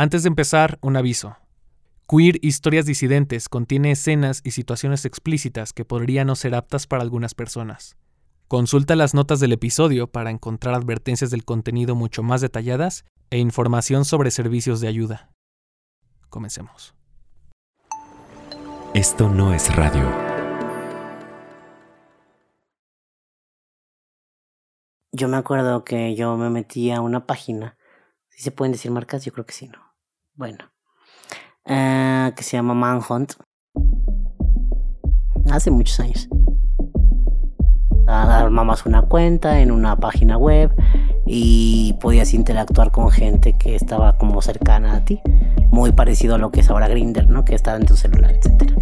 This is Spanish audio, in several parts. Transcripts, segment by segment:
Antes de empezar, un aviso. Queer Historias Disidentes contiene escenas y situaciones explícitas que podrían no ser aptas para algunas personas. Consulta las notas del episodio para encontrar advertencias del contenido mucho más detalladas e información sobre servicios de ayuda. Comencemos. Esto no es radio. Yo me acuerdo que yo me metí a una página. Si se pueden decir marcas, yo creo que sí, ¿no? Bueno. Eh, que se llama Manhunt. Hace muchos años. Armabas una cuenta en una página web y podías interactuar con gente que estaba como cercana a ti. Muy parecido a lo que es ahora Grinder, ¿no? Que está en tu celular, etc.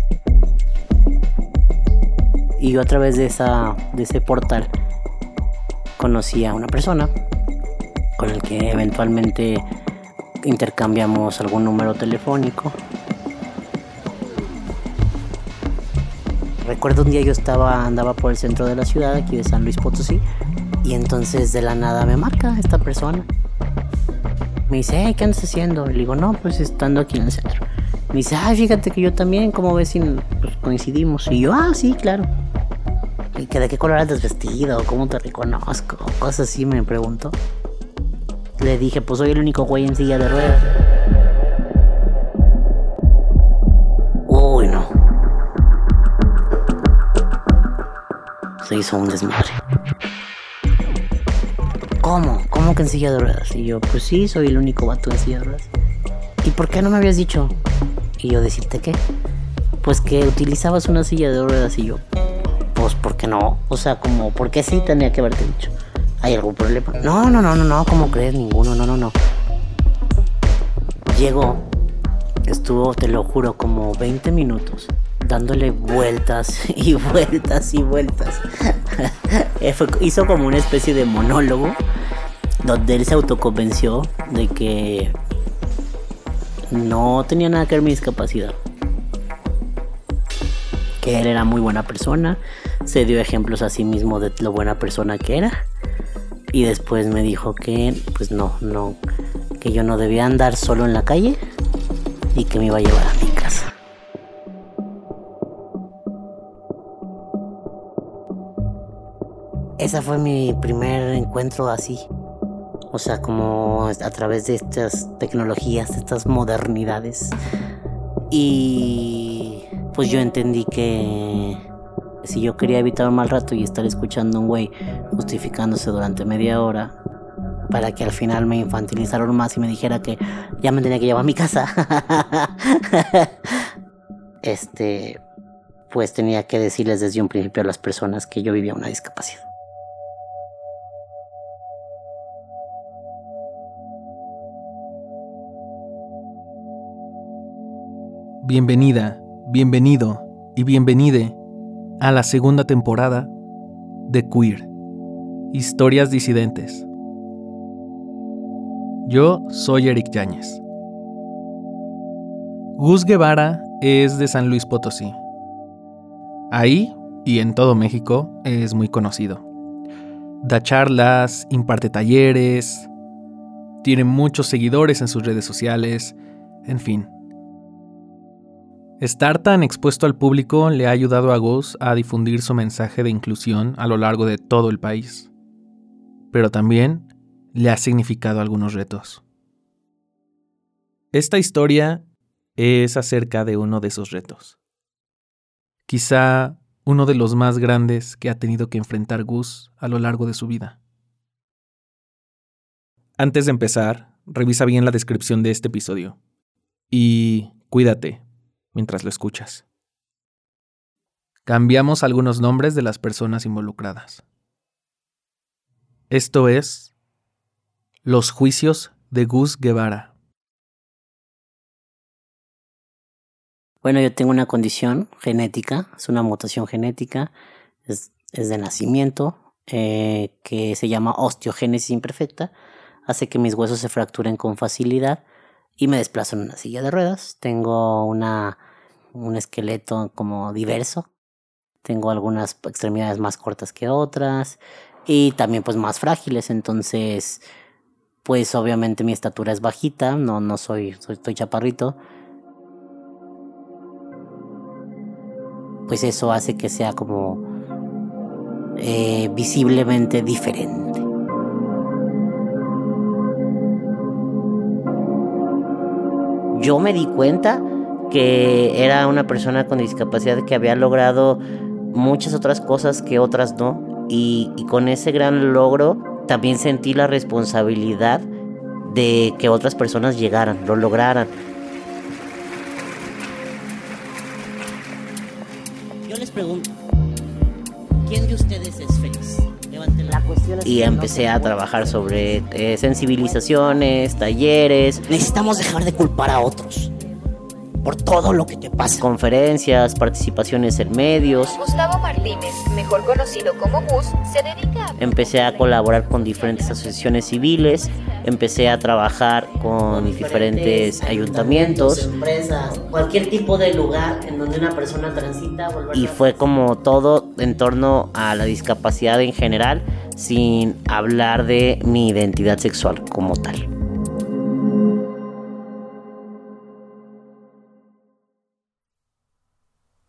Y yo a través de, esa, de ese portal conocí a una persona con el que eventualmente intercambiamos algún número telefónico. Recuerdo un día yo estaba andaba por el centro de la ciudad aquí de San Luis Potosí y entonces de la nada me marca esta persona. Me dice, ¿qué andas haciendo? Le digo, no, pues estando aquí en el centro. Me dice, ah, fíjate que yo también, como ves pues, coincidimos? Y yo, ah, sí, claro. ¿Y que de qué color andas vestido? ¿Cómo te reconozco? Cosas así me preguntó. Le dije, pues soy el único güey en silla de ruedas. Uy, no. Se hizo un desmadre. ¿Cómo? ¿Cómo que en silla de ruedas? Y yo, pues sí, soy el único vato en silla de ruedas. ¿Y por qué no me habías dicho? Y yo, ¿decirte qué? Pues que utilizabas una silla de ruedas y yo, pues, ¿por qué no? O sea, como, ¿por qué sí tenía que haberte dicho? ¿Hay algún problema? No, no, no, no, no, ¿cómo crees? Ninguno, no, no, no. Llegó, estuvo, te lo juro, como 20 minutos dándole vueltas y vueltas y vueltas. Hizo como una especie de monólogo donde él se autoconvenció de que no tenía nada que ver mi discapacidad. Que él era muy buena persona. Se dio ejemplos a sí mismo de lo buena persona que era y después me dijo que pues no, no, que yo no debía andar solo en la calle y que me iba a llevar a mi casa. Ese fue mi primer encuentro así. O sea, como a través de estas tecnologías, estas modernidades. Y pues yo entendí que si yo quería evitar un mal rato y estar escuchando a un güey justificándose durante media hora para que al final me infantilizaron más y me dijera que ya me tenía que llevar a mi casa, este, pues tenía que decirles desde un principio a las personas que yo vivía una discapacidad. Bienvenida, bienvenido y bienvenide a la segunda temporada de Queer, Historias Disidentes. Yo soy Eric Yáñez. Gus Guevara es de San Luis Potosí. Ahí y en todo México es muy conocido. Da charlas, imparte talleres, tiene muchos seguidores en sus redes sociales, en fin, Estar tan expuesto al público le ha ayudado a Gus a difundir su mensaje de inclusión a lo largo de todo el país. Pero también le ha significado algunos retos. Esta historia es acerca de uno de esos retos. Quizá uno de los más grandes que ha tenido que enfrentar Gus a lo largo de su vida. Antes de empezar, revisa bien la descripción de este episodio. Y cuídate, mientras lo escuchas. Cambiamos algunos nombres de las personas involucradas. Esto es Los juicios de Gus Guevara. Bueno, yo tengo una condición genética, es una mutación genética, es, de nacimiento, eh, que se llama osteogénesis imperfecta, hace que mis huesos se fracturen con facilidad y me desplazo en una silla de ruedas. Tengo una, un esqueleto como diverso. Tengo algunas extremidades más cortas que otras y también pues más frágiles. Entonces, pues obviamente mi estatura es bajita, no, no soy, soy, estoy chaparrito. Pues eso hace que sea como eh, visiblemente diferente. Yo me di cuenta que era una persona con discapacidad que había logrado muchas otras cosas que otras no. Y, y con ese gran logro también sentí la responsabilidad de que otras personas llegaran, lo lograran. Yo les pregunto, ¿quién de ustedes es feliz? Levanten la cuestión. Y empecé a trabajar sobre eh, sensibilizaciones, talleres, Necesitamos dejar de culpar a otros por todo lo que te pasa. conferencias, participaciones en medios. Gustavo Martínez, mejor conocido como Gus, se dedica a... Empecé a colaborar con diferentes asociaciones civiles, empecé a trabajar con diferentes ayuntamientos empresas, cualquier tipo de lugar en donde una persona transita, volver y fue como todo en torno a la discapacidad en general sin hablar de mi identidad sexual como tal.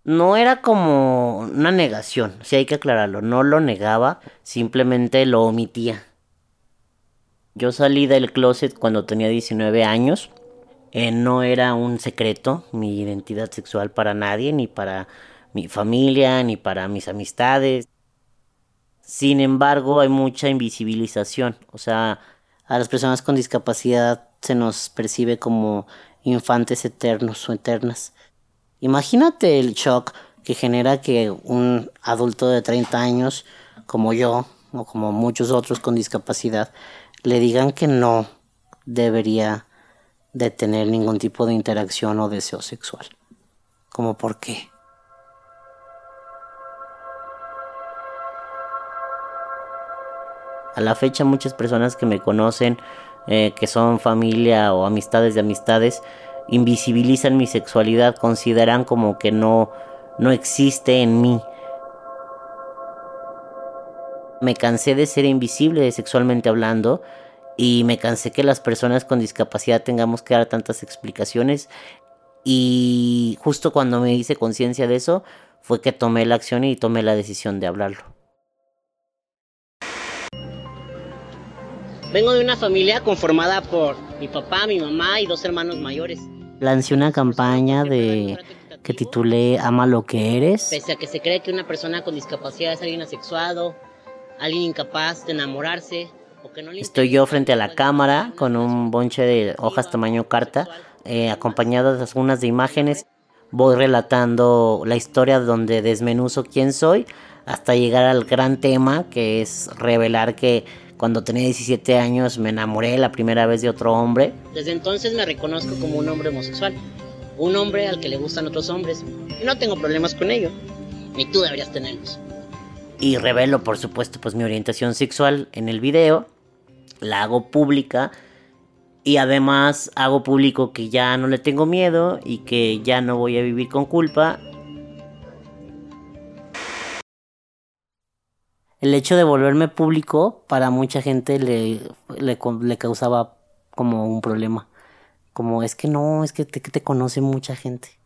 No era como una negación, sí hay que aclararlo, no lo negaba, simplemente lo omitía. Yo salí del closet cuando tenía 19 años, eh, no era un secreto mi identidad sexual para nadie, ni para mi familia, ni para mis amistades. Sin embargo, hay mucha invisibilización, o sea, a las personas con discapacidad se nos percibe como infantes eternos o eternas. Imagínate el shock que genera que un adulto de 30 años, como yo, o como muchos otros con discapacidad, le digan que no debería de tener ningún tipo de interacción o deseo sexual. ¿Como por qué? A la fecha muchas personas que me conocen, eh, que son familia o amistades de amistades, invisibilizan mi sexualidad, consideran como que no, no existe en mí. Me cansé de ser invisible sexualmente hablando y me cansé que las personas con discapacidad tengamos que dar tantas explicaciones y justo cuando me hice conciencia de eso fue que tomé la acción y tomé la decisión de hablarlo. Vengo de una familia conformada por mi papá, mi mamá y dos hermanos mayores. Lancé una campaña de que titulé Ama lo que eres. Pese a que se cree que una persona con discapacidad es alguien asexuado, alguien incapaz de enamorarse, o que no le Estoy yo frente a la cámara con un bonche de hojas tamaño carta, eh, acompañadas de algunas de imágenes. Voy relatando la historia donde desmenuzo quién soy hasta llegar al gran tema que es revelar que cuando tenía 17 años me enamoré la primera vez de otro hombre. Desde entonces me reconozco como un hombre homosexual, un hombre al que le gustan otros hombres, y no tengo problemas con ello, ni tú deberías tenerlos. y revelo por supuesto pues mi orientación sexual en el video, la hago pública y además hago público que ya no le tengo miedo y que ya no voy a vivir con culpa. El hecho de volverme público para mucha gente le, le, causaba como un problema. Como es que no, es que te, que te conoce mucha gente.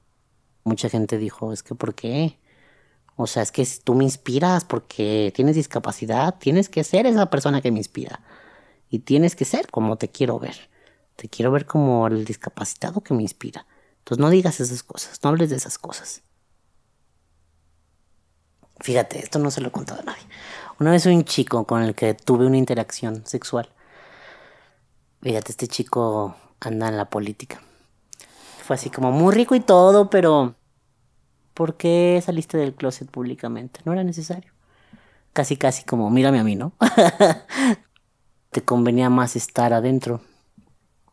Mucha gente dijo, es que ¿por qué? O sea, es que si tú me inspiras porque tienes discapacidad, tienes que ser esa persona que me inspira. Y tienes que ser como te quiero ver. Te quiero ver como el discapacitado que me inspira. Entonces no digas esas cosas, no hables de esas cosas. Fíjate, esto no se lo he contado a nadie. Una vez un chico con el que tuve una interacción sexual. Fíjate, este chico anda en la política. Fue así como muy rico y todo, pero ¿por qué saliste del closet públicamente? No era necesario. Casi, casi como, mírame a mí, ¿no? Te convenía más estar adentro,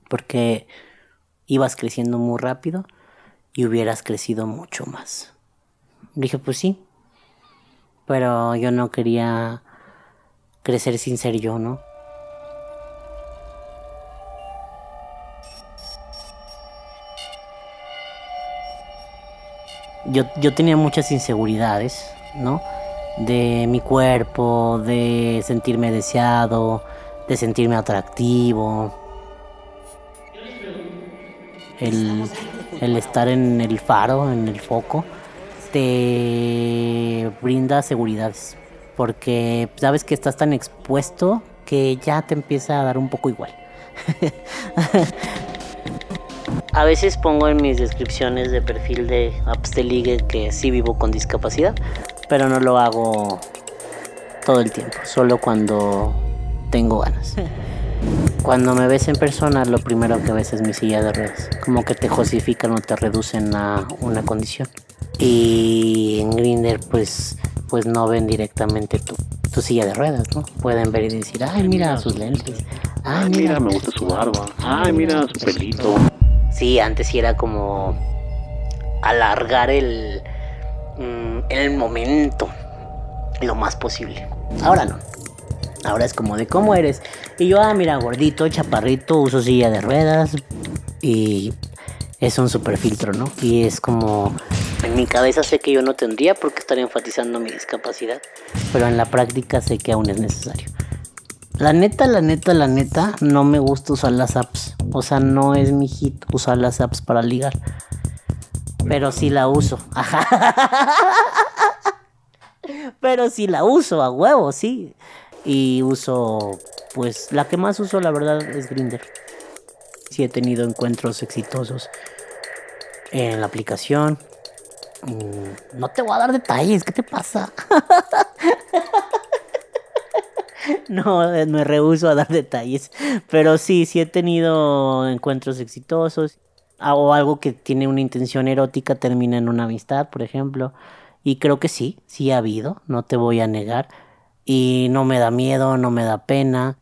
porque ibas creciendo muy rápido y hubieras crecido mucho más. Dije, pues sí, pero yo no quería crecer sin ser yo, ¿no? yo, yo tenía muchas inseguridades, ¿no? De mi cuerpo, de sentirme deseado, de sentirme atractivo. El, el estar en el faro, en el foco, te brinda seguridades. Porque sabes que estás tan expuesto que ya te empieza a dar un poco igual. a veces pongo en mis descripciones de perfil de apps de ligue que sí vivo con discapacidad, pero no lo hago todo el tiempo, solo cuando tengo ganas. Cuando me ves en persona, lo primero que ves es mi silla de ruedas. Como que te justifican o te reducen a una condición. Y en Grinder, pues, pues no ven directamente tu, tu silla de ruedas, ¿no? Pueden ver y decir, ay, mira sus lentes. Ay, mira, me gusta su barba. Ay, mira su pelito. Sí, antes sí era como alargar el, mm, el momento lo más posible. Ahora no. Ahora es como de cómo eres. Y yo, ah, mira, gordito, chaparrito, uso silla de ruedas. Y es un super filtro, ¿no? Y es como. En mi cabeza sé que yo no tendría por qué estar enfatizando mi discapacidad. Pero en la práctica sé que aún es necesario. La neta, la neta, la neta, no me gusta usar las apps. O sea, no es mi hit usar las apps para ligar. Pero sí la uso. Pero sí la uso a huevo, sí. Y uso, pues la que más uso la verdad es Grinder. Sí he tenido encuentros exitosos en la aplicación. Mm, No te voy a dar detalles, ¿qué te pasa? No, eh, me rehuso a dar detalles. Pero sí, sí he tenido encuentros exitosos. Ah, O algo que tiene una intención erótica termina en una amistad, por ejemplo. Y creo que sí, sí ha habido, no te voy a negar. Y no me da miedo, no me da pena.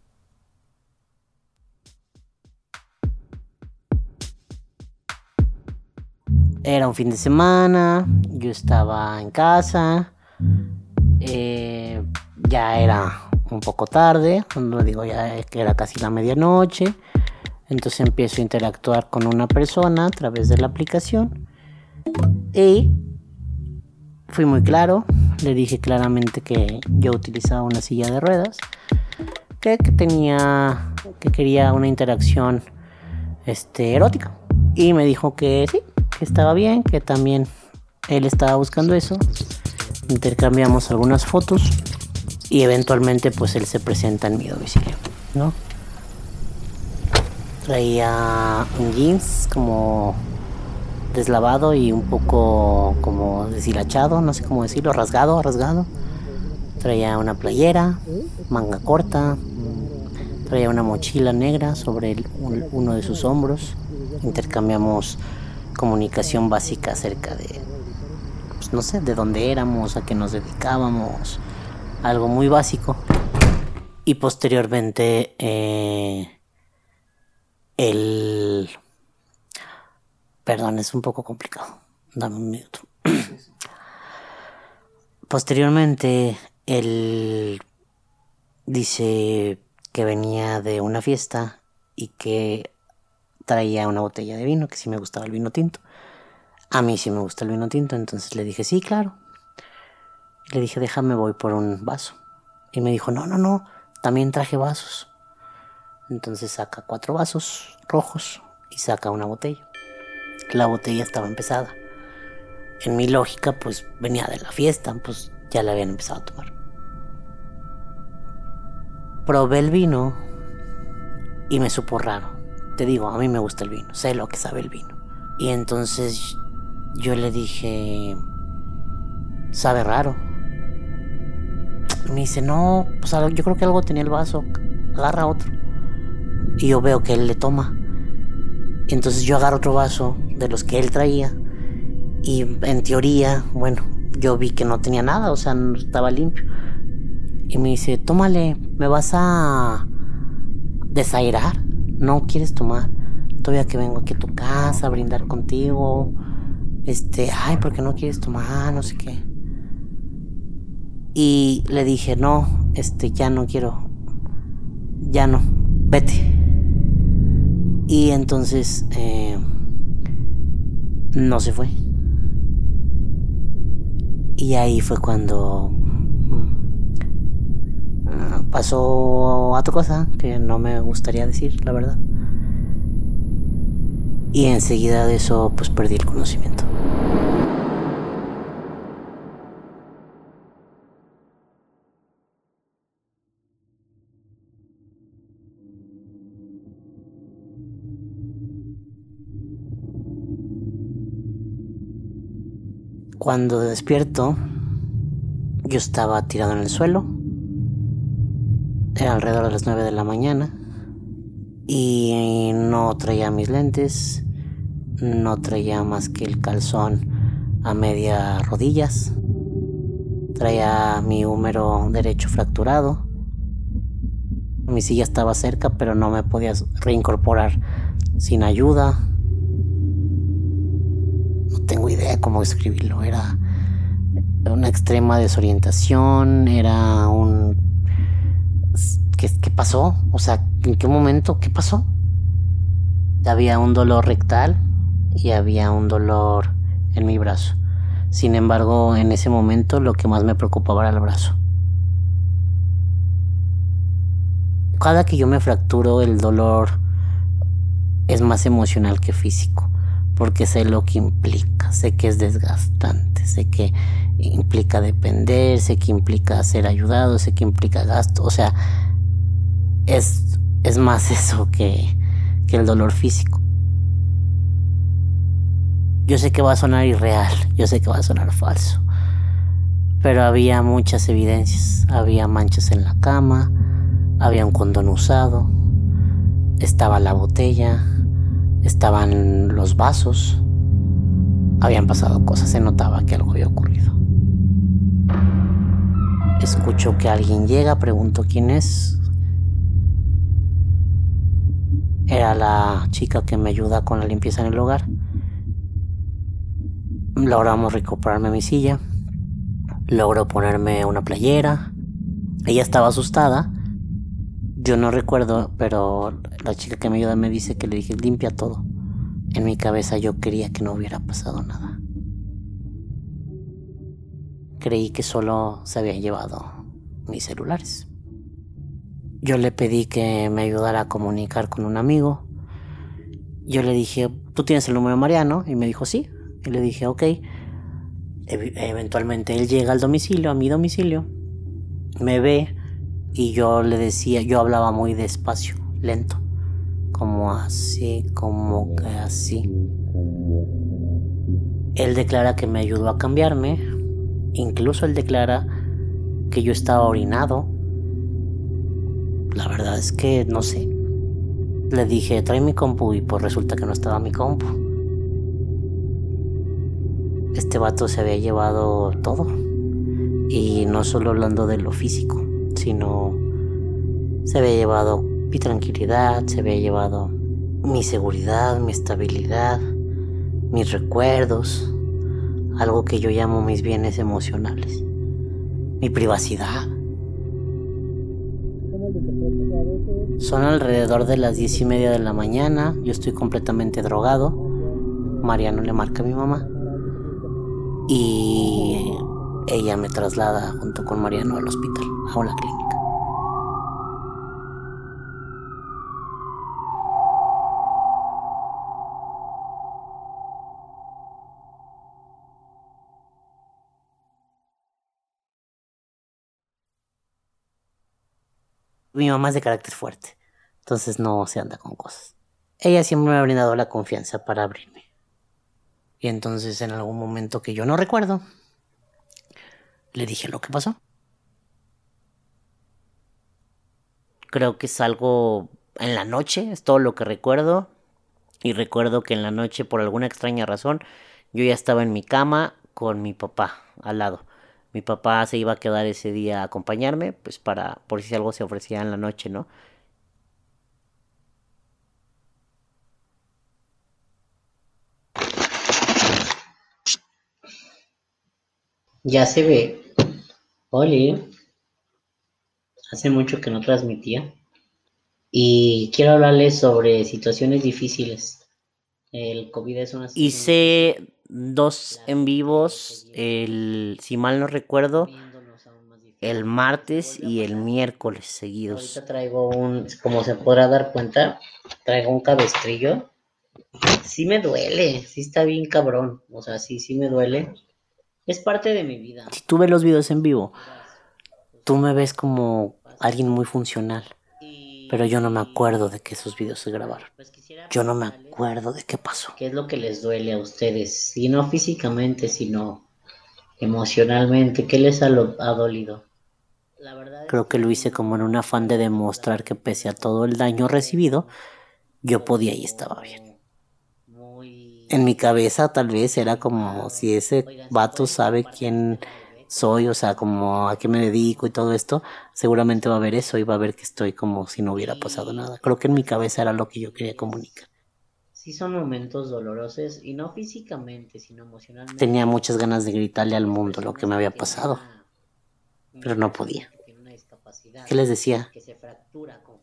Era un fin de semana, yo estaba en casa, eh, ya era un poco tarde, no digo ya que era casi la medianoche, entonces empiezo a interactuar con una persona a través de la aplicación y fui muy claro, le dije claramente que yo utilizaba una silla de ruedas, que, que tenía, que quería una interacción este, erótica y me dijo que sí, que estaba bien, que también él estaba buscando eso. Intercambiamos algunas fotos y eventualmente pues él se presenta en mi domicilio, ¿no? Traía un jeans como deslavado y un poco como deshilachado, no sé cómo decirlo, rasgado, rasgado. Traía una playera, manga corta, traía una mochila negra sobre uno de sus hombros. Intercambiamos comunicación básica acerca de, pues, no sé, de dónde éramos, a qué nos dedicábamos, algo muy básico. Y posteriormente, eh, el... Perdón, es un poco complicado. Dame un minuto. Posteriormente, él dice que venía de una fiesta y que traía una botella de vino, que sí me gustaba el vino tinto. A mí sí me gusta el vino tinto, entonces le dije, sí, claro. Le dije, déjame, voy por un vaso. Y me dijo, no, no, no, también traje vasos. Entonces saca cuatro vasos rojos y saca una botella. La botella estaba empezada. En mi lógica, pues venía de la fiesta, pues ya la habían empezado a tomar. Probé el vino y me supo raro. Te digo, a mí me gusta el vino, sé lo que sabe el vino. Y entonces yo le dije, sabe raro. Me dice, no, pues yo creo que algo tenía el vaso, agarra otro. Y yo veo que él le toma. Y entonces yo agarro otro vaso de los que él traía. Y en teoría, bueno, yo vi que no tenía nada, o sea, no estaba limpio. Y me dice, tómale, me vas a desairar. No quieres tomar. Todavía que vengo aquí a tu casa a brindar contigo. Este, ay, ¿por qué no quieres tomar? No sé qué. Y le dije, no, este, ya no quiero. Ya no, vete. Y entonces, eh, no se fue. Y ahí fue cuando mm, pasó otra cosa que no me gustaría decir, la verdad. Y enseguida de eso, pues perdí el conocimiento. Cuando despierto, yo estaba tirado en el suelo. Era alrededor de las 9 de la mañana. Y no traía mis lentes. No traía más que el calzón a media rodillas. Traía mi húmero derecho fracturado. Mi silla estaba cerca, pero no me podía reincorporar sin ayuda cómo escribirlo. Era una extrema desorientación, era un... ¿Qué, ¿Qué, pasó? O sea, ¿en qué momento? ¿Qué pasó? Había un dolor rectal y había un dolor en mi brazo. Sin embargo, en ese momento lo que más me preocupaba era el brazo. Cada que yo me fracturo, el dolor es más emocional que físico porque sé lo que implica, sé que es desgastante, sé que implica depender, sé que implica ser ayudado, sé que implica gasto, o sea, es, es más eso que, que el dolor físico. Yo sé que va a sonar irreal, yo sé que va a sonar falso, pero había muchas evidencias, había manchas en la cama, había un condón usado, estaba la botella, estaban los vasos. Habían pasado cosas, se notaba que algo había ocurrido. Escucho que alguien llega, pregunto quién es. Era la chica que me ayuda con la limpieza en el hogar. Logramos recuperarme mi silla. Logro ponerme una playera. Ella estaba asustada yo no recuerdo, pero la chica que me ayuda me dice que le dije limpia todo. En mi cabeza yo quería que no hubiera pasado nada. Creí que solo se habían llevado mis celulares. Yo le pedí que me ayudara a comunicar con un amigo. Yo le dije, ¿tú tienes el número de Mariano? Y me dijo, sí. Y le dije, ok. eventualmente él llega al domicilio, a mi domicilio, me ve, y yo le decía, yo hablaba muy despacio, lento, como así, como que así. Él declara que me ayudó a cambiarme, incluso él declara que yo estaba orinado. La verdad es que no sé. Le dije, trae mi compu y pues resulta que no estaba mi compu. Este vato se había llevado todo. Y no solo hablando de lo físico sino se había llevado mi tranquilidad, se había llevado mi seguridad, mi estabilidad, mis recuerdos, algo que yo llamo mis bienes emocionales, mi privacidad. Son alrededor de las diez y media de la mañana, yo estoy completamente drogado, Mariano le marca a mi mamá y ella me traslada junto con Mariano al hospital, a una clínica. Mi mamá es de carácter fuerte, entonces no se anda con cosas. Ella siempre me ha brindado la confianza para abrirme. Y entonces en algún momento que yo no recuerdo, le dije lo que pasó. Creo que es algo en la noche, es todo lo que recuerdo. Y recuerdo que en la noche, por alguna extraña razón, yo ya estaba en mi cama con mi papá al lado. Mi papá se iba a quedar ese día a acompañarme, pues para, por si algo se ofrecía en la noche, ¿no? Ya se ve. Oli. Hace mucho que no transmitía. Y quiero hablarles sobre situaciones difíciles. El COVID es una Hice dos en vivos, el, si mal no recuerdo, el martes y el miércoles seguidos. Ahorita traigo un, como se podrá dar cuenta, traigo un cabestrillo. Sí me duele, sí está bien cabrón. O sea, sí, sí me duele. Es parte de mi vida. Si tú ves los videos en vivo, tú me ves como alguien muy funcional. Pero yo no me acuerdo de que esos videos se grabaron. Pues Yo no me acuerdo de qué pasó. ¿Qué es lo que les duele a ustedes? Y no físicamente, sino emocionalmente. ¿Qué les ha, lo- ha dolido? La verdad Creo que lo hice como en un afán de demostrar que pese a todo el daño recibido, yo podía y estaba bien. En mi cabeza tal vez era como si ese vato sabe quién soy, o sea, como a qué me dedico y todo esto, seguramente va a ver eso y va a ver que estoy como si no hubiera pasado nada. Creo que en mi cabeza era lo que yo quería comunicar. Sí son momentos dolorosos y no físicamente, sino emocionalmente. Tenía muchas ganas de gritarle al mundo lo que me había pasado, pero no podía. ¿Qué les decía?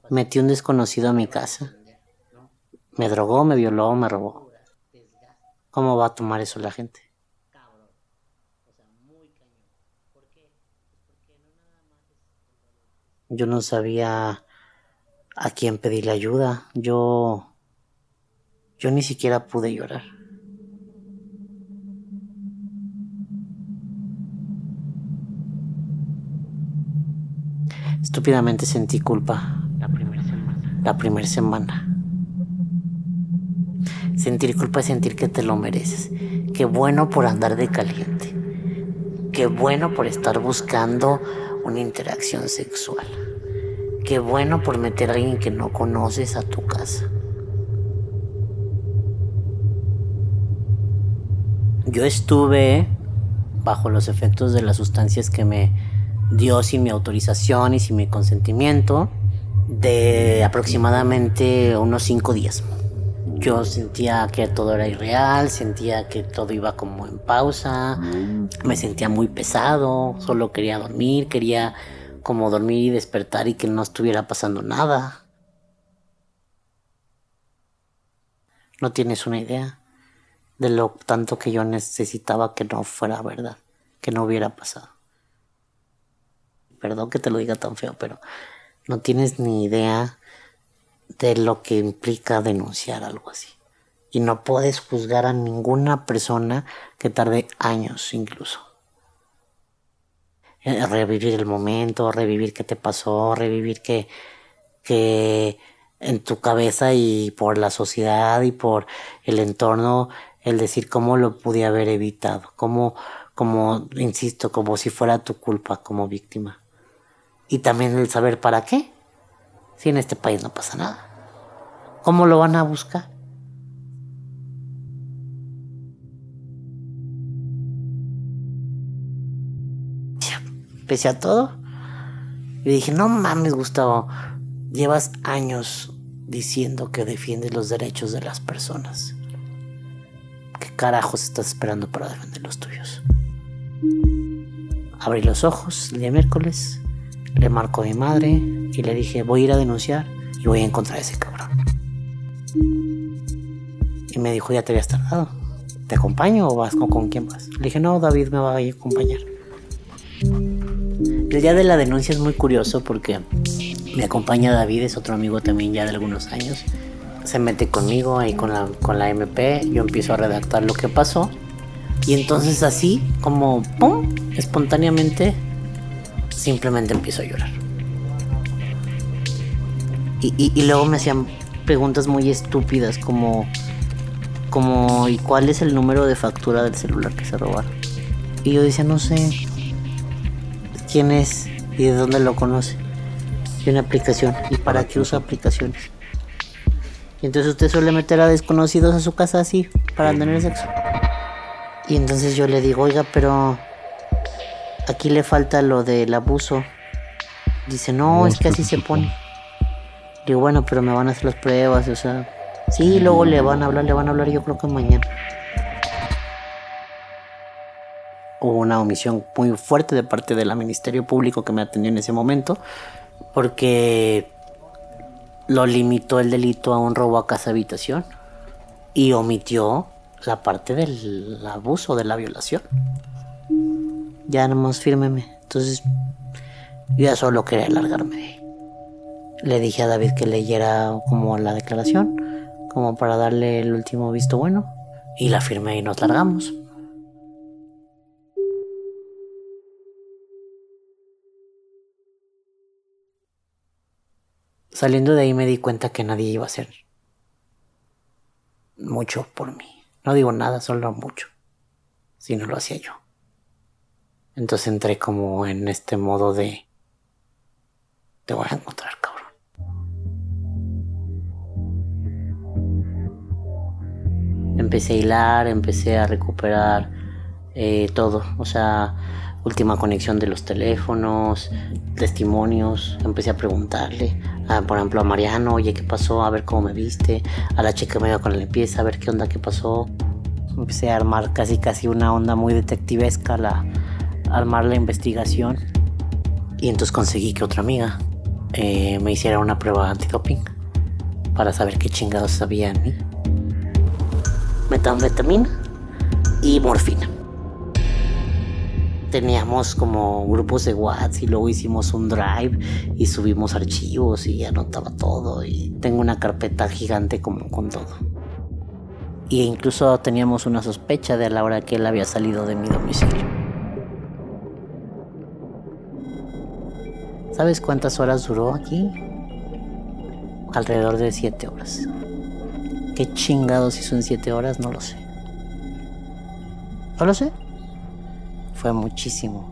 Metí un desconocido a mi casa. Me drogó, me violó, me robó. ¿Cómo va a tomar eso la gente? Yo no sabía a quién pedirle ayuda. Yo. Yo ni siquiera pude llorar. Estúpidamente sentí culpa la primera semana. La primera semana. Sentir culpa es sentir que te lo mereces. Qué bueno por andar de caliente. Qué bueno por estar buscando una interacción sexual. Qué bueno por meter a alguien que no conoces a tu casa. Yo estuve bajo los efectos de las sustancias que me dio sin mi autorización y sin mi consentimiento de aproximadamente unos cinco días. Yo sentía que todo era irreal, sentía que todo iba como en pausa, me sentía muy pesado, solo quería dormir, quería como dormir y despertar y que no estuviera pasando nada. No tienes una idea de lo tanto que yo necesitaba que no fuera verdad, que no hubiera pasado. Perdón que te lo diga tan feo, pero no tienes ni idea de lo que implica denunciar algo así. Y no puedes juzgar a ninguna persona que tarde años incluso. Eh, Revivir el momento, revivir qué te pasó, revivir que, en tu cabeza y por la sociedad y por el entorno, el decir cómo lo pude haber evitado, cómo, como, insisto, como si fuera tu culpa como víctima. Y también el saber para qué. Si en este país no pasa nada. ¿Cómo lo van a buscar? Pese a todo, le dije, no mames, Gustavo, llevas años diciendo que defiendes los derechos de las personas. ¿Qué carajos estás esperando para defender los tuyos? Abrí los ojos el día miércoles, le marcó a mi madre y le dije, voy a ir a denunciar y voy a encontrar a ese cabrón. Y me dijo, ya te habías tardado. ¿Te acompaño o vas con, quién vas? Le dije, no, David me va a acompañar. El día de la denuncia es muy curioso porque me acompaña David, es otro amigo también ya de algunos años. Se mete conmigo ahí con la, con la MP, yo empiezo a redactar lo que pasó. Y entonces así, como, ¡pum!, espontáneamente, simplemente empiezo a llorar. Y, y- y luego me hacían preguntas muy estúpidas como, como, ¿y cuál es el número de factura del celular que se robaron? Y yo decía, no sé quién es y de dónde lo conoce. Y una aplicación. ¿Y para qué usa aplicaciones? Y entonces usted suele meter a desconocidos a su casa así, para tener sexo. Y entonces yo le digo, oiga, pero aquí le falta lo del abuso. Dice, no, es que así se pone. Digo, bueno, pero me van a hacer las pruebas, o sea. Sí, luego le van a hablar, le van a hablar yo creo que mañana. Hubo una omisión muy fuerte de parte del Ministerio Público que me atendió en ese momento, porque lo limitó el delito a un robo a casa habitación y omitió la parte del abuso, de la violación. Ya nomás fírmeme. Entonces Yo ya solo quería largarme de ahí. Le dije a David que leyera como la declaración, como para darle el último visto bueno, y la firmé y nos largamos. Saliendo de ahí me di cuenta que nadie iba a hacer mucho por mí. No digo nada, solo mucho. Si no lo hacía yo. Entonces entré como en este modo de... Te voy a encontrar, cabrón. Empecé a hilar, empecé a recuperar eh, todo. O sea, última conexión de los teléfonos, testimonios. Empecé a preguntarle, por ejemplo, a Mariano, oye, ¿qué pasó? A ver cómo me viste. A la chica me iba con la limpieza, a ver qué onda, qué pasó. Empecé a armar casi casi una onda muy detectivesca, la, armar la investigación. Y entonces conseguí que otra amiga eh, me hiciera una prueba antidoping para saber qué chingados sabía en mí. Metanfetamina y morfina teníamos como grupos de WhatsApp y luego hicimos un drive y subimos archivos y anotaba todo y tengo una carpeta gigante como con todo. Y incluso teníamos una sospecha de la hora que él había salido de mi domicilio. ¿Sabes cuántas horas duró aquí? Alrededor de 7 horas. ¿Qué chingados hizo en 7 horas? No lo sé. No lo sé fue muchísimo.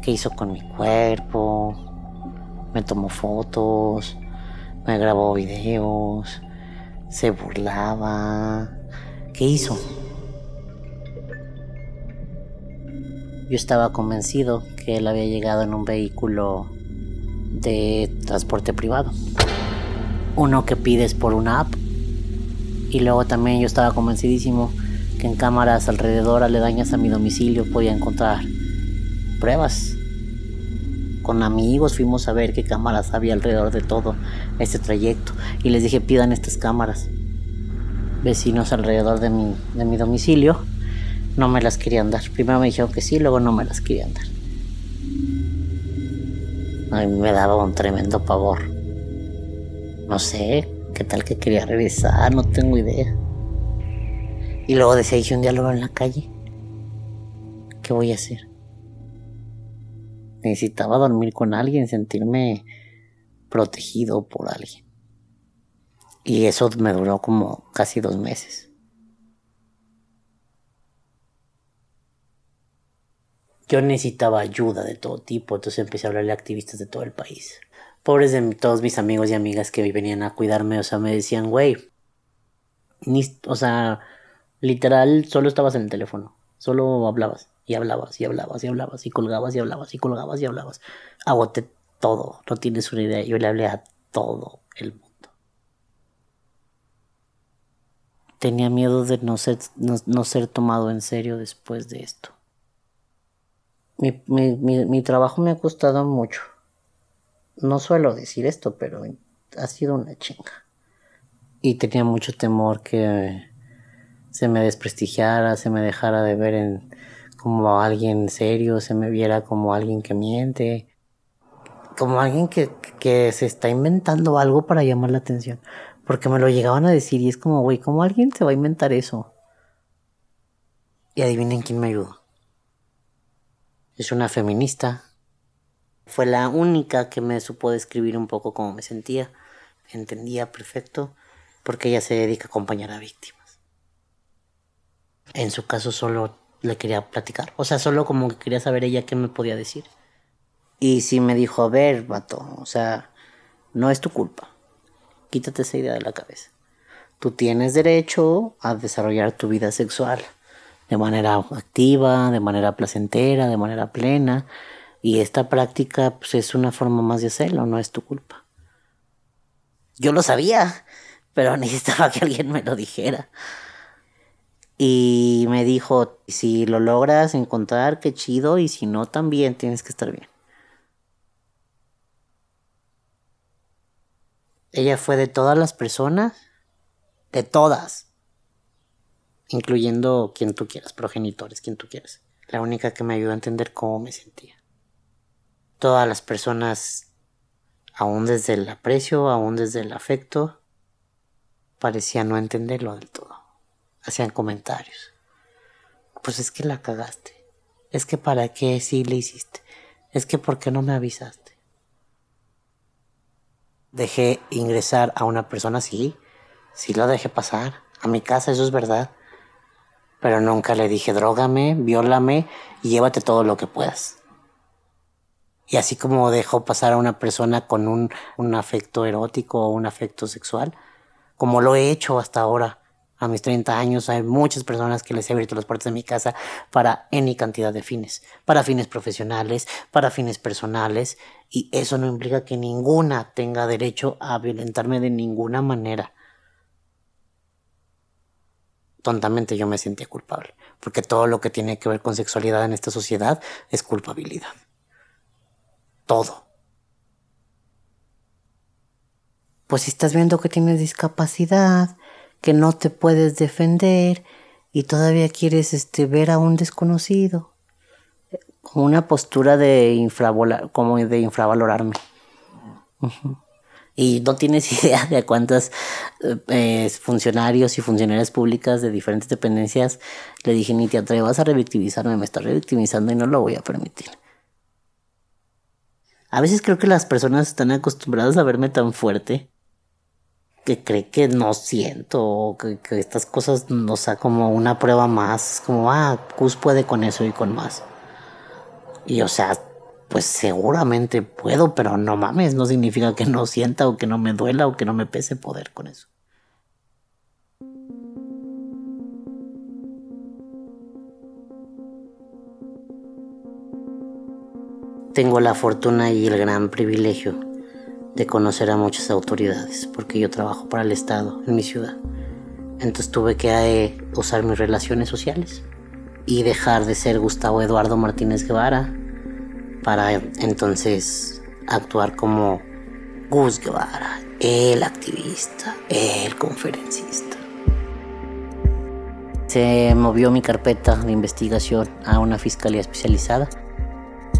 ¿Qué hizo con mi cuerpo? Me tomó fotos, me grabó videos, se burlaba. ¿Qué hizo? Yo estaba convencido que él había llegado en un vehículo de transporte privado. Uno que pides por una app. Y luego también yo estaba convencidísimo que en cámaras alrededor aledañas a mi domicilio podía encontrar pruebas. Con amigos fuimos a ver qué cámaras había alrededor de todo este trayecto y les dije pidan estas cámaras. Vecinos alrededor de mi, de mi domicilio no me las querían dar. Primero me dijeron que sí, luego no me las querían dar. A mí me daba un tremendo pavor. No sé, qué tal que quería regresar, no tengo idea. Y luego decía, un diálogo en la calle. ¿Qué voy a hacer? Necesitaba dormir con alguien, sentirme protegido por alguien. Y eso me duró como casi dos meses. Yo necesitaba ayuda de todo tipo, entonces empecé a hablarle a activistas de todo el país. Pobres de todos mis amigos y amigas que venían a cuidarme, o sea, me decían, güey, o sea, Literal, solo estabas en el teléfono. Solo hablabas y hablabas y hablabas y hablabas y colgabas y hablabas y colgabas y hablabas. Agoté todo. No tienes una idea. Yo le hablé a todo el mundo. Tenía miedo de no ser, no, ser tomado en serio después de esto. Mi, mi trabajo me ha costado mucho. No suelo decir esto, pero ha sido una chinga. Y tenía mucho temor que se me desprestigiara, se me dejara de ver en, como alguien serio, se me viera como alguien que miente, como alguien que, que se está inventando algo para llamar la atención. Porque me lo llegaban a decir y es como, güey, ¿cómo alguien se va a inventar eso? Y adivinen quién me ayudó. Es una feminista. Fue la única que me supo describir un poco cómo me sentía. Entendía perfecto porque ella se dedica a acompañar a víctimas en su caso solo le quería platicar. O sea, solo como que quería saber ella qué me podía decir. Y sí me dijo, a ver, vato, o sea, no es tu culpa. Quítate esa idea de la cabeza. Tú tienes derecho a desarrollar tu vida sexual de manera activa, de manera placentera, de manera plena. Y esta práctica pues, es una forma más de hacerlo, no es tu culpa. Yo lo sabía, pero necesitaba que alguien me lo dijera. Y me dijo, si lo logras encontrar, qué chido, y si no, también tienes que estar bien. Ella fue de todas las personas, de todas, incluyendo quien tú quieras, progenitores, quien tú quieras. La única que me ayudó a entender cómo me sentía. Todas las personas, aún desde el aprecio, aún desde el afecto, parecían no entenderlo del todo. Hacían comentarios. Pues es que la cagaste. Es que para qué sí le hiciste. Es que por qué no me avisaste. Dejé ingresar a una persona, sí. Sí lo dejé pasar. A mi casa, eso es verdad. Pero nunca le dije, drógame, viólame y llévate todo lo que puedas. Y así como dejó pasar a una persona con un, un afecto erótico o un afecto sexual, como lo he hecho hasta ahora, a mis 30 años, hay muchas personas que les he abierto las puertas de mi casa para any cantidad de fines, para fines profesionales, para fines personales, y eso no implica que ninguna tenga derecho a violentarme de ninguna manera. Tontamente yo me sentía culpable, porque todo lo que tiene que ver con sexualidad en esta sociedad es culpabilidad. Todo. Pues si estás viendo que tienes discapacidad, que no te puedes defender y todavía quieres este, ver a un desconocido. Como una postura de, como de infravalorarme. Y no tienes idea de a cuántos eh, funcionarios y funcionarias públicas de diferentes dependencias le dije, ni te atrevas a revictimizarme, me estás revictimizando y no lo voy a permitir. A veces creo que las personas están acostumbradas a verme tan fuerte que cree que no siento, o que, estas cosas, o sea, como una prueba más, como, ah, Cus puede con eso y con más. Y o sea, pues seguramente puedo, pero no mames, no significa que no sienta o que no me duela o que no me pese poder con eso. Tengo la fortuna y el gran privilegio de conocer a muchas autoridades, porque yo trabajo para el Estado en mi ciudad. Entonces tuve que eh, usar mis relaciones sociales y dejar de ser Gustavo Eduardo Martínez Guevara para entonces actuar como Gus Guevara, el activista, el conferencista. Se movió mi carpeta de investigación a una fiscalía especializada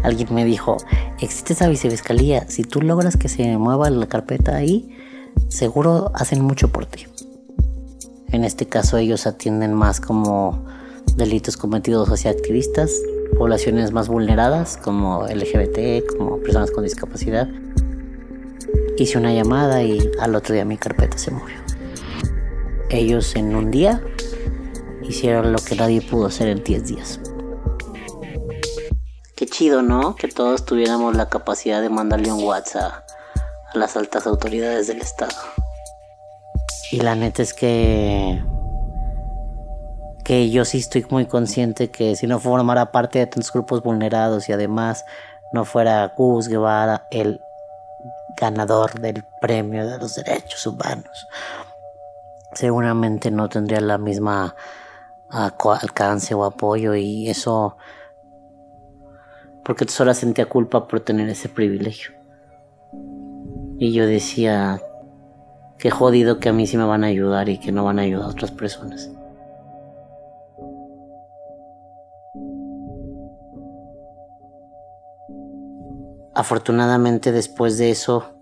alguien me dijo, existe esa vicefiscalía, si tú logras que se mueva la carpeta ahí, seguro hacen mucho por ti. En este caso ellos atienden más como delitos cometidos hacia activistas, poblaciones más vulneradas como LGBT, como personas con discapacidad. Hice una llamada y al otro día mi carpeta se movió. Ellos en un día hicieron lo que nadie pudo hacer en 10 días. Qué chido, ¿no? Que todos tuviéramos la capacidad de mandarle un WhatsApp a las altas autoridades del Estado. Y la neta es que que yo sí estoy muy consciente que si no formara parte de tantos grupos vulnerados y además no fuera Gus Guevara el ganador del premio de los derechos humanos, seguramente no tendría la misma alcance o apoyo y eso porque sola sentía culpa por tener ese privilegio. Y yo decía, qué jodido que a mí sí me van a ayudar y que no van a ayudar a otras personas. Afortunadamente después de eso,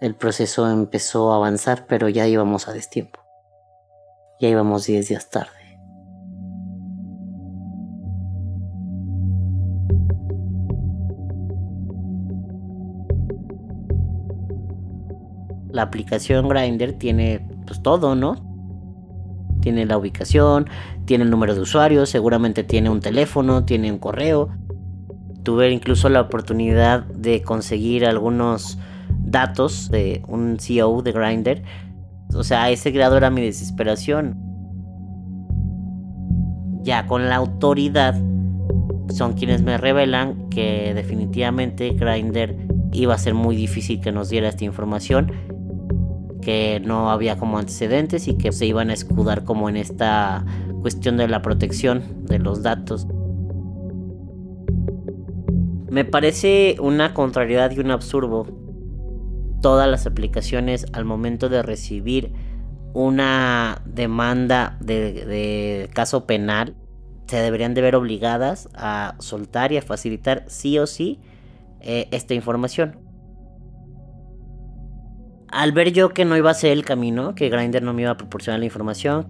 el proceso empezó a avanzar, pero ya íbamos a destiempo. Ya íbamos 10 días tarde. La aplicación Grindr tiene pues todo, ¿no? Tiene la ubicación, tiene el número de usuario, seguramente tiene un teléfono, tiene un correo. Tuve incluso la oportunidad de conseguir algunos datos de un CEO de Grindr. O sea, a ese grado era mi desesperación. Ya con la autoridad son quienes me revelan que definitivamente Grindr iba a ser muy difícil que nos diera esta información que no había como antecedentes y que se iban a escudar como en esta cuestión de la protección de los datos. Me parece una contrariedad y un absurdo todas las aplicaciones al momento de recibir una demanda de, caso penal se deberían de ver obligadas a soltar y a facilitar sí o sí eh, esta información. Al ver yo que no iba a ser el camino, que Grindr no me iba a proporcionar la información,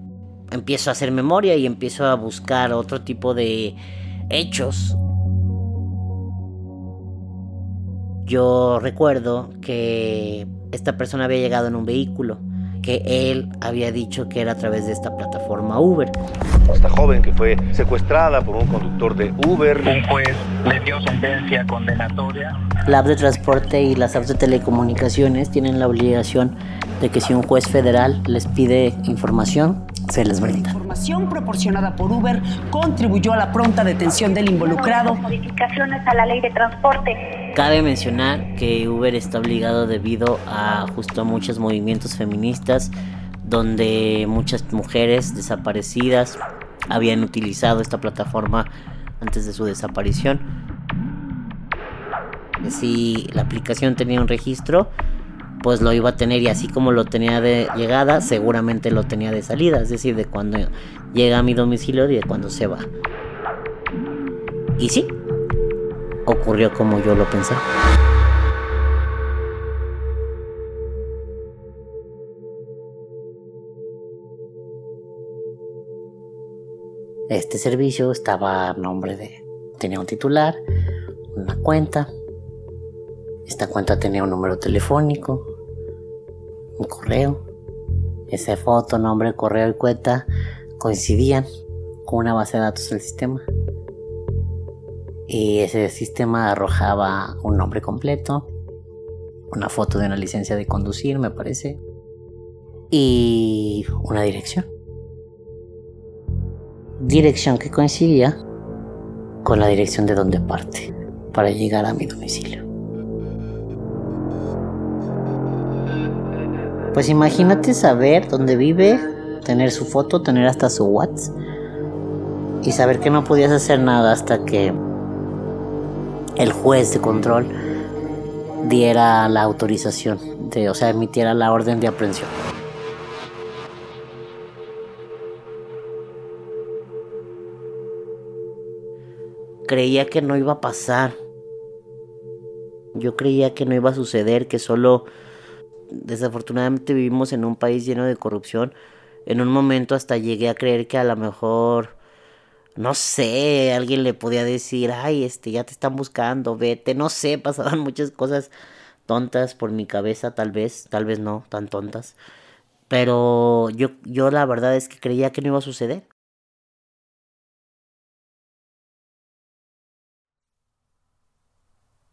empiezo a hacer memoria y empiezo a buscar otro tipo de hechos. Yo recuerdo que esta persona había llegado en un vehículo, que él había dicho que era a través de esta plataforma Uber. Esta joven que fue secuestrada por un conductor de Uber. Un juez le dio sentencia condenatoria. La app de transporte y las apps de telecomunicaciones tienen la obligación de que si un juez federal les pide información, se les brinda. La información proporcionada por Uber contribuyó a la pronta detención del involucrado. Modificaciones a la ley de transporte. Cabe mencionar que Uber está obligado debido a justo a muchos movimientos feministas donde muchas mujeres desaparecidas habían utilizado esta plataforma antes de su desaparición. Si la aplicación tenía un registro, pues lo iba a tener y así como lo tenía de llegada, seguramente lo tenía de salida, es decir, de cuando llega a mi domicilio y de cuando se va. Y sí, ocurrió como yo lo pensaba. Este servicio estaba a nombre de... Tenía un titular, una cuenta. Esta cuenta tenía un número telefónico, un correo. Esa foto, nombre, correo y cuenta coincidían con una base de datos del sistema. Y ese sistema arrojaba un nombre completo, una foto de una licencia de conducir, me parece, y una dirección. Dirección que coincidía con la dirección de donde parte para llegar a mi domicilio. Pues imagínate saber dónde vive, tener su foto, tener hasta su WhatsApp y saber que no podías hacer nada hasta que el juez de control diera la autorización, de, o sea, emitiera la orden de aprehensión. Creía que no iba a pasar. Yo creía que no iba a suceder, que solo desafortunadamente vivimos en un país lleno de corrupción. En un momento hasta llegué a creer que a lo mejor, no sé, alguien le podía decir, ay, este, ya te están buscando, vete, no sé, pasaban muchas cosas tontas por mi cabeza, tal vez, tal vez no, tan tontas. Pero yo, yo la verdad es que creía que no iba a suceder.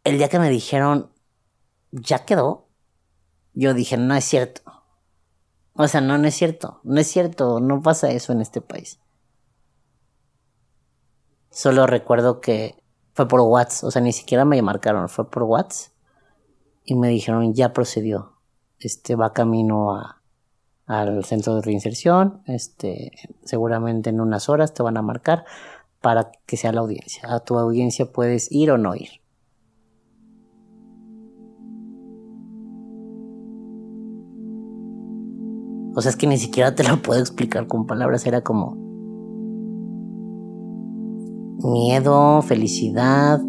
El día que me dijeron, ya quedó, yo dije, no es cierto. O sea, no, no es cierto. No es cierto. No pasa eso en este país. Solo recuerdo que fue por WhatsApp. O sea, ni siquiera me marcaron. Fue por WhatsApp. Y me dijeron, ya procedió. Este va camino al centro de reinserción. Este, seguramente en unas horas te van a marcar para que sea la audiencia. A tu audiencia puedes ir o no ir. O sea, es que ni siquiera te lo puedo explicar con palabras. Era como miedo, felicidad,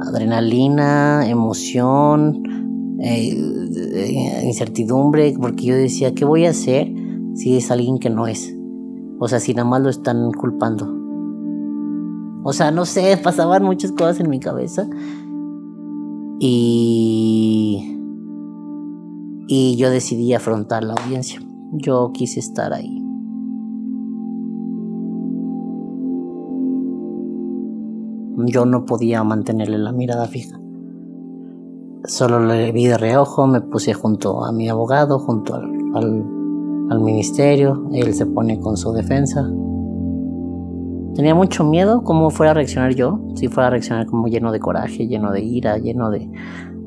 adrenalina, emoción, eh, incertidumbre, porque yo decía, ¿qué voy a hacer si es alguien que no es? O sea, si nada más lo están culpando. O sea, no sé, pasaban muchas cosas en mi cabeza. Y... Y yo decidí afrontar la audiencia yo quise estar ahí. Yo no podía mantenerle la mirada fija. Solo le vi de reojo, me puse junto a mi abogado, junto al, al, ministerio, él se pone con su defensa. Tenía mucho miedo cómo fuera a reaccionar yo, si fuera a reaccionar como lleno de coraje, lleno de ira, lleno de,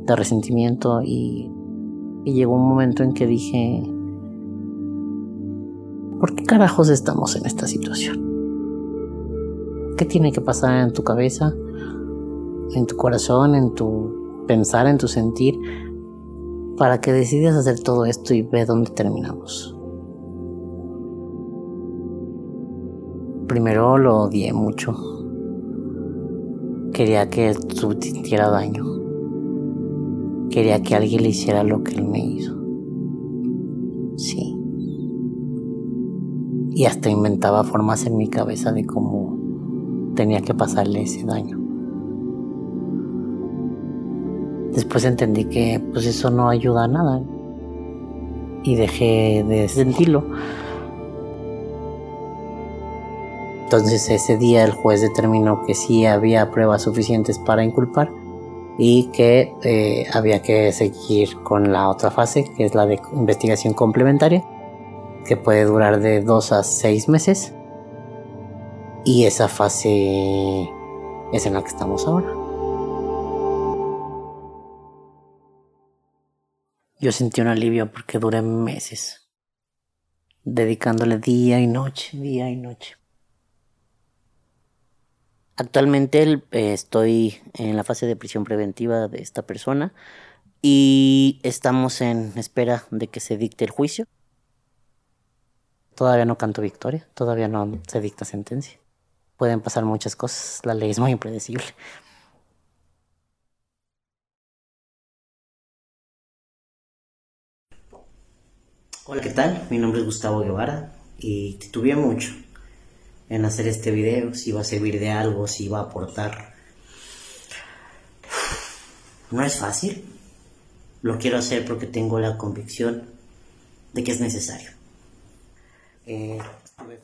de resentimiento y, y llegó un momento en que dije, ¿Por qué carajos estamos en esta situación? ¿Qué tiene que pasar en tu cabeza, en tu corazón, en tu pensar, en tu sentir, para que decidas hacer todo esto y ve dónde terminamos? Primero lo odié mucho. Quería que sintiera daño. quería que alguien le hiciera lo que él me hizo. Sí. Y hasta inventaba formas en mi cabeza de cómo tenía que pasarle ese daño. Después entendí que pues eso no ayuda a nada. Y dejé de sentirlo. Entonces ese día el juez determinó que sí había pruebas suficientes para inculpar y que eh, había que seguir con la otra fase, que es la de investigación complementaria, que puede durar de dos a seis meses. Y esa fase es en la que estamos ahora. Yo sentí un alivio porque duré meses dedicándole día y noche, día y noche. Actualmente eh, estoy en la fase de prisión preventiva de esta persona y estamos en espera de que se dicte el juicio. Todavía no canto victoria, todavía no se dicta sentencia. Pueden pasar muchas cosas, la ley es muy impredecible. Hola, ¿qué tal? Mi nombre es Gustavo Guevara y titubeé mucho en hacer este video, si va a servir de algo, si va a aportar. No es fácil. Lo quiero hacer porque tengo la convicción de que es necesario. Eh,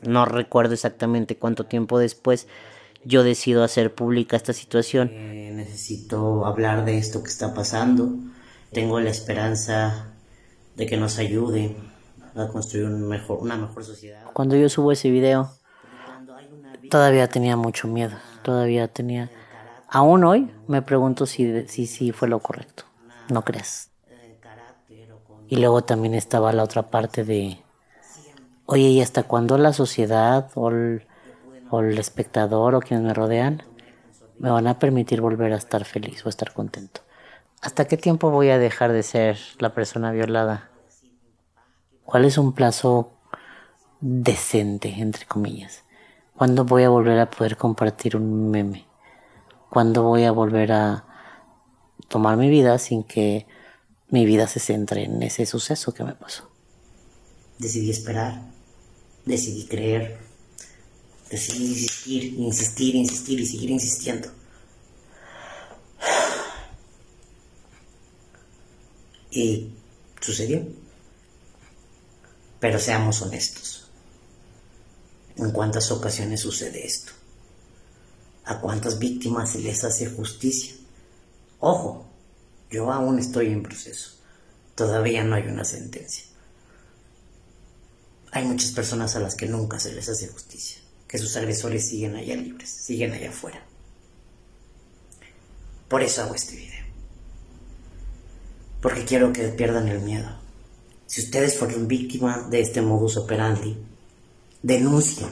no recuerdo exactamente cuánto tiempo después yo decido hacer pública esta situación. Eh, necesito hablar de esto que está pasando. Tengo la esperanza de que nos ayude a construir un mejor, una mejor sociedad. Cuando yo subo ese video, todavía tenía mucho miedo, todavía tenía... Aún hoy me pregunto si, si, si fue lo correcto, ¿no crees? Y luego también estaba la otra parte de, oye, ¿y hasta cuándo la sociedad o el, o el espectador o quienes me rodean me van a permitir volver a estar feliz o estar contento? ¿Hasta qué tiempo voy a dejar de ser la persona violada? ¿Cuál es un plazo decente, entre comillas? ¿Cuándo voy a volver a poder compartir un meme? ¿Cuándo voy a volver a tomar mi vida sin que mi vida se centre en ese suceso que me pasó? Decidí esperar, decidí creer, decidí insistir, insistir, insistir y seguir insistiendo. Y sucedió. Pero seamos honestos. ¿En cuántas ocasiones sucede esto? ¿A cuántas víctimas se les hace justicia? Ojo, yo aún estoy en proceso. Todavía no hay una sentencia. Hay muchas personas a las que nunca se les hace justicia, que sus agresores siguen allá libres, siguen allá afuera. Por eso hago este video. Porque quiero que pierdan el miedo. Si ustedes fueron víctimas de este modus operandi, denuncien.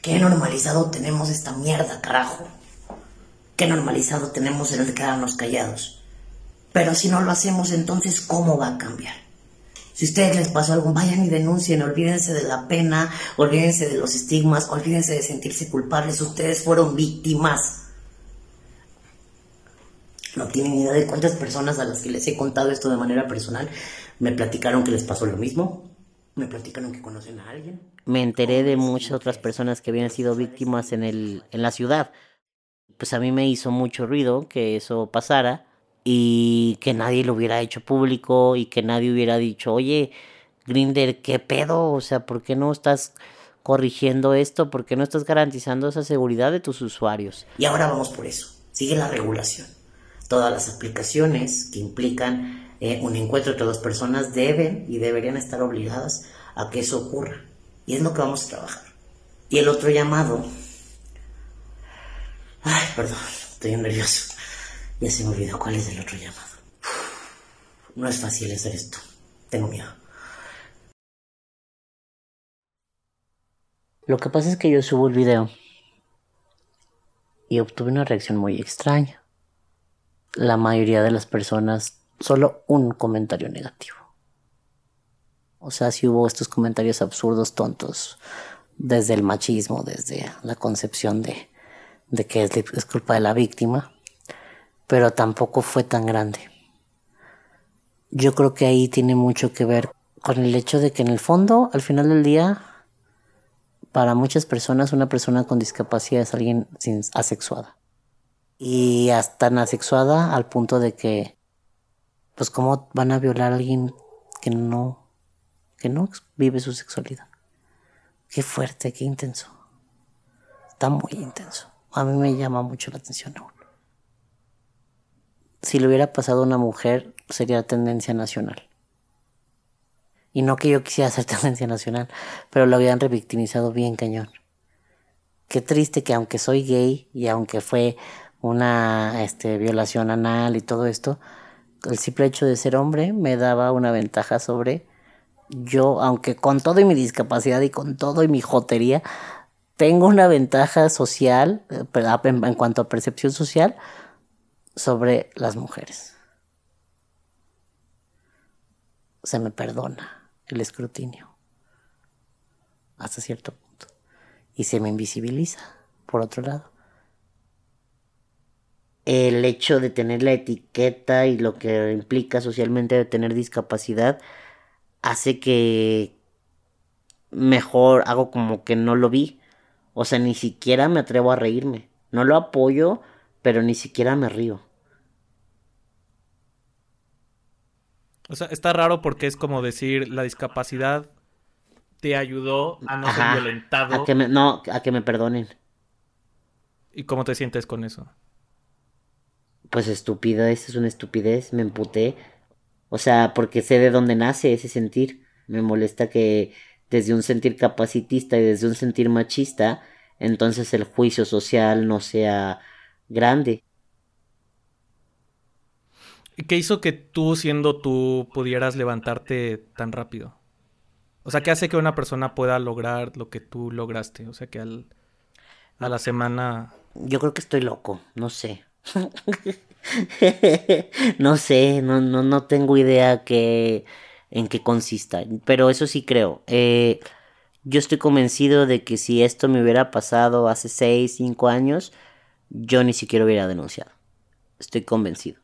Qué normalizado tenemos esta mierda, carajo. Qué normalizado tenemos el quedarnos callados. Pero si no lo hacemos, entonces, ¿cómo va a cambiar? Si a ustedes les pasó algo, vayan y denuncien, olvídense de la pena, olvídense de los estigmas, olvídense de sentirse culpables, ustedes fueron víctimas. No tienen idea de cuántas personas a las que les he contado esto de manera personal me platicaron que les pasó lo mismo, me platicaron que conocen a alguien. Me enteré de muchas otras personas que habían sido víctimas en, el, en la ciudad. Pues a mí me hizo mucho ruido que eso pasara y que nadie lo hubiera hecho público y que nadie hubiera dicho, oye, Grinder, ¿qué pedo? O sea, ¿por qué no estás corrigiendo esto? ¿Por qué no estás garantizando esa seguridad de tus usuarios? Y ahora vamos por eso. Sigue la regulación. Todas las aplicaciones que implican eh, un encuentro entre dos personas deben y deberían estar obligadas a que eso ocurra. Y es lo que vamos a trabajar. Y el otro llamado... Ay, perdón, estoy nervioso. Ya se me olvidó cuál es el otro llamado. No es fácil hacer esto. Tengo miedo. Lo que pasa es que yo subo el video y obtuve una reacción muy extraña. La mayoría de las personas solo un comentario negativo. O sea, si hubo estos comentarios absurdos, tontos, desde el machismo, desde la concepción de, que es culpa de la víctima, pero tampoco fue tan grande. Yo creo que ahí tiene mucho que ver con el hecho de que en el fondo, al final del día, para muchas personas una persona con discapacidad es alguien sin, asexuada. Y hasta tan asexuada al punto de que, pues cómo van a violar a alguien que no, que no vive su sexualidad. Qué fuerte, qué intenso. Está muy intenso. A mí me llama mucho la atención aún. Si le hubiera pasado a una mujer, sería tendencia nacional. Y no que yo quisiera ser tendencia nacional, pero lo habían revictimizado bien cañón. Qué triste que aunque soy gay y aunque fue una este, violación anal y todo esto, el simple hecho de ser hombre me daba una ventaja sobre yo, aunque con todo y mi discapacidad y con todo y mi jotería, tengo una ventaja social, eh, en cuanto a percepción social, sobre las mujeres. Se me perdona el escrutinio hasta cierto punto y se me invisibiliza por otro lado. El hecho de tener la etiqueta y lo que implica socialmente de tener discapacidad hace que mejor hago como que no lo vi. O sea, ni siquiera me atrevo a reírme. No lo apoyo, pero ni siquiera me río. O sea, está raro porque es como decir, la discapacidad te ayudó a no ser violentado. A que me, no, a que me perdonen. ¿Y cómo te sientes con eso? Pues estupidez, es una estupidez, me emputé. O sea, porque sé de dónde nace ese sentir. Me molesta que desde un sentir capacitista y desde un sentir machista, entonces el juicio social no sea grande. ¿Y qué hizo que tú, siendo tú, pudieras levantarte tan rápido? O sea, ¿qué hace que una persona pueda lograr lo que tú lograste? O sea, que al, a la semana... Yo creo que estoy loco, no sé. no sé, no, no, no tengo idea que, en qué consista, pero eso sí creo. Eh, yo estoy convencido de que si esto me hubiera pasado hace 6, 5 años, yo ni siquiera hubiera denunciado. Estoy convencido.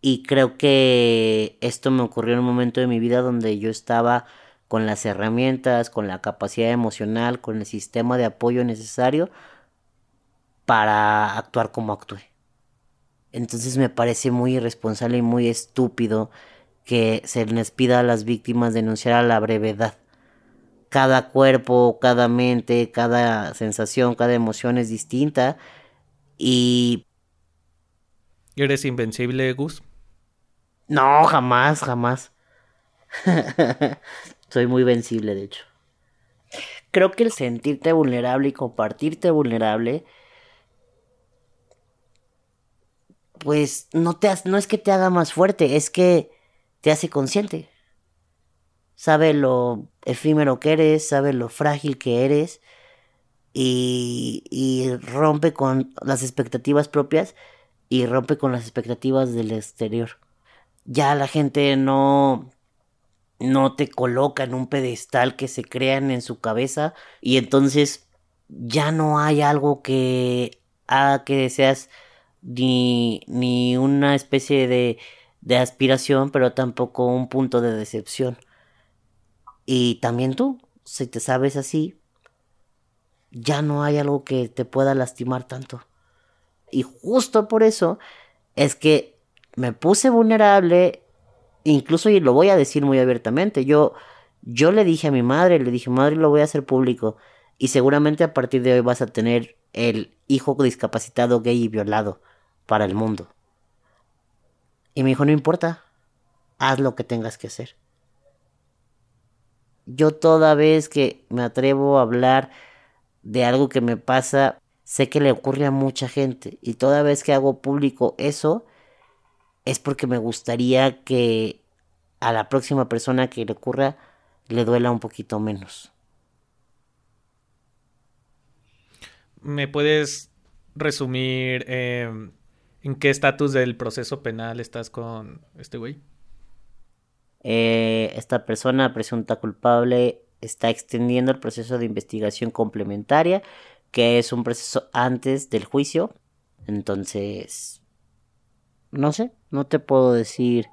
Y creo que esto me ocurrió en un momento de mi vida donde yo estaba con las herramientas, con la capacidad emocional, con el sistema de apoyo necesario para actuar como actué. Entonces me parece muy irresponsable y muy estúpido que se les pida a las víctimas denunciar a la brevedad. Cada cuerpo, cada mente, cada sensación, cada emoción es distinta y... ¿Eres invencible, Gus? No, jamás, jamás. Soy muy vencible, de hecho. Creo que el sentirte vulnerable y compartirte vulnerable pues no, te, no es que te haga más fuerte, es que te hace consciente. Sabe lo efímero que eres, sabe lo frágil que eres y, y rompe con las expectativas propias y rompe con las expectativas del exterior. Ya la gente no no te coloca en un pedestal que se crean en su cabeza y entonces ya no hay algo que haga que seas ni, ni una especie de, de aspiración, pero tampoco un punto de decepción. Y también tú, si te sabes así, ya no hay algo que te pueda lastimar tanto. Y justo por eso es que me puse vulnerable, incluso y lo voy a decir muy abiertamente, yo, yo le dije a mi madre, le dije, madre, lo voy a hacer público. Y seguramente a partir de hoy vas a tener el hijo discapacitado, gay y violado para el mundo. Y me dijo, no importa, haz lo que tengas que hacer. Yo toda vez que me atrevo a hablar de algo que me pasa, sé que le ocurre a mucha gente. Y toda vez que hago público eso, es porque me gustaría que a la próxima persona que le ocurra le duela un poquito menos. ¿Me puedes resumir eh, ¿En qué estatus del proceso penal estás con este güey? Eh, esta persona presunta culpable está extendiendo el proceso de investigación complementaria, que es un proceso antes del juicio. Entonces, no sé, no te puedo decir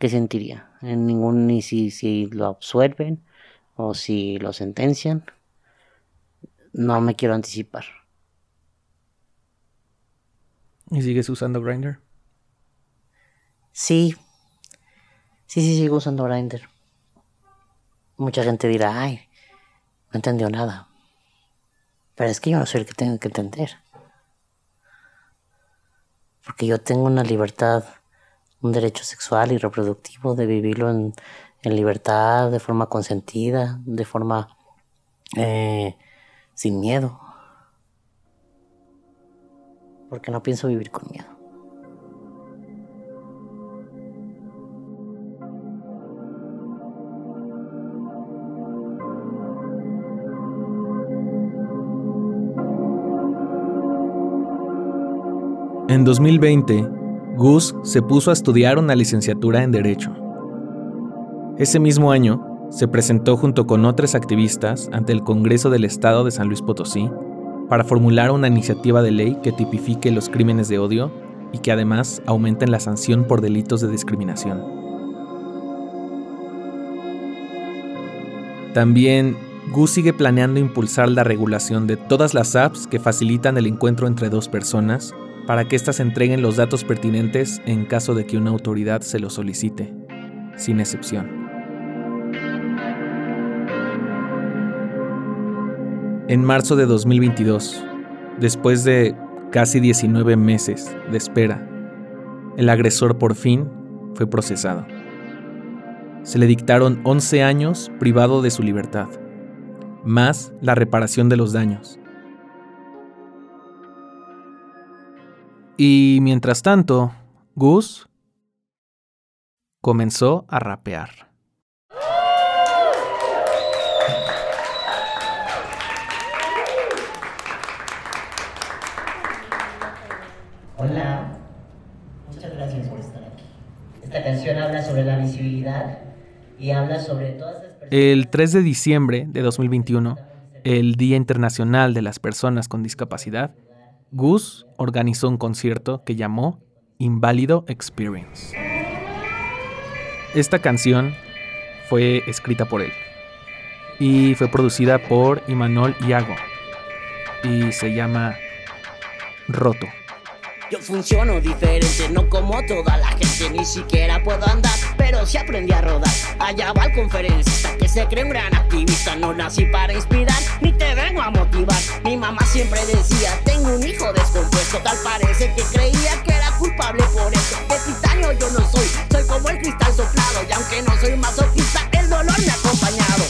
¿qué sentiría? En ningún, ni si, si lo absuelven o si lo sentencian. No me quiero anticipar. ¿Y sigues usando Grindr? Sí. Sí, sí, sigo usando Grindr. Mucha gente dirá, ay, no entendió nada. Pero es que yo no soy el que tengo que entender. Porque yo tengo una libertad, un derecho sexual y reproductivo de vivirlo en, libertad, de forma consentida, de forma eh, sin miedo. Porque no pienso vivir con miedo. En 2020, Gus se puso a estudiar una licenciatura en Derecho. Ese mismo año, se presentó junto con otros activistas ante el Congreso del Estado de San Luis Potosí para formular una iniciativa de ley que tipifique los crímenes de odio y que además aumenten la sanción por delitos de discriminación. También Gus sigue planeando impulsar la regulación de todas las apps que facilitan el encuentro entre dos personas para que éstas entreguen los datos pertinentes en caso de que una autoridad se lo solicite, sin excepción. En marzo de 2022, después de casi 19 meses de espera, el agresor por fin fue procesado. Se le dictaron 11 años privado de su libertad, más la reparación de los daños. Y mientras tanto, Gus comenzó a rapear. Hola, muchas gracias por estar aquí. Esta canción habla sobre la visibilidad y habla sobre todas las personas. El 3 de diciembre de 2021, el Día Internacional de las Personas con Discapacidad, Gus organizó un concierto que llamó Inválido Experience. Esta canción fue escrita por él y fue producida por Imanol Iago y se llama Roto. Yo funciono diferente, no como toda la gente, ni siquiera puedo andar, pero sí aprendí a rodar. Allá va el conferencista que se cree un gran activista, no nací para inspirar, ni te vengo a motivar. Mi mamá siempre decía, tengo un hijo descompuesto, tal parece que creía que era culpable por eso. De titanio yo no soy, soy como el cristal soplado, y aunque no soy masoquista, el dolor me ha acompañado.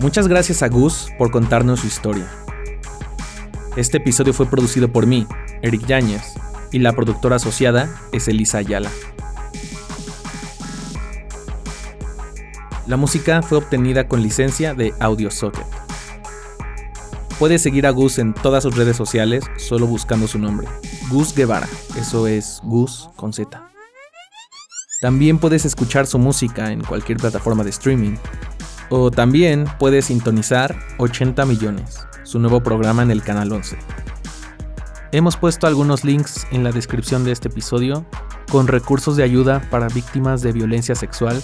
Muchas gracias a Gus por contarnos su historia. Este episodio fue producido por mí, Eric Yáñez, y la productora asociada es Elisa Ayala. La música fue obtenida con licencia de AudioSocket. Puedes seguir a Gus en todas sus redes sociales solo buscando su nombre, Gus Guevara, eso es Gus con Z. También puedes escuchar su música en cualquier plataforma de streaming. O también puedes sintonizar 80 millones, su nuevo programa en el Canal 11. Hemos puesto algunos links en la descripción de este episodio con recursos de ayuda para víctimas de violencia sexual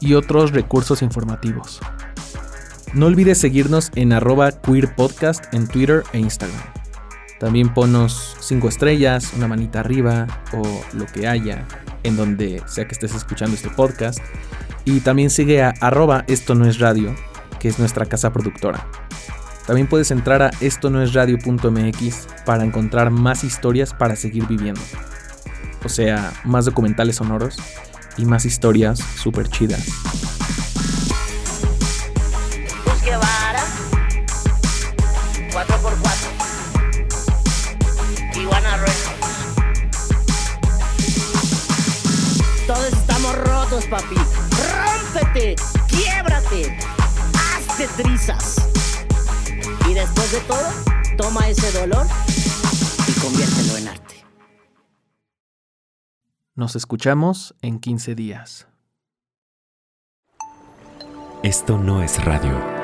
y otros recursos informativos. No olvides seguirnos en arroba queerpodcast en Twitter e Instagram. También ponos 5 estrellas, una manita arriba o lo que haya en donde sea que estés escuchando este podcast. Y también sigue a arroba esto no es radio, que es nuestra casa productora. También puedes entrar a esto no es radio.mx para encontrar más historias para seguir viviendo. O sea, más documentales sonoros y más historias súper chidas. Gus Guevara, 4x4, Iguana Records. Todos estamos rotos, papi. Quiebrate, hazte trizas. Y después de todo, toma ese dolor y conviértelo en arte. Nos escuchamos en 15 días. Esto no es radio.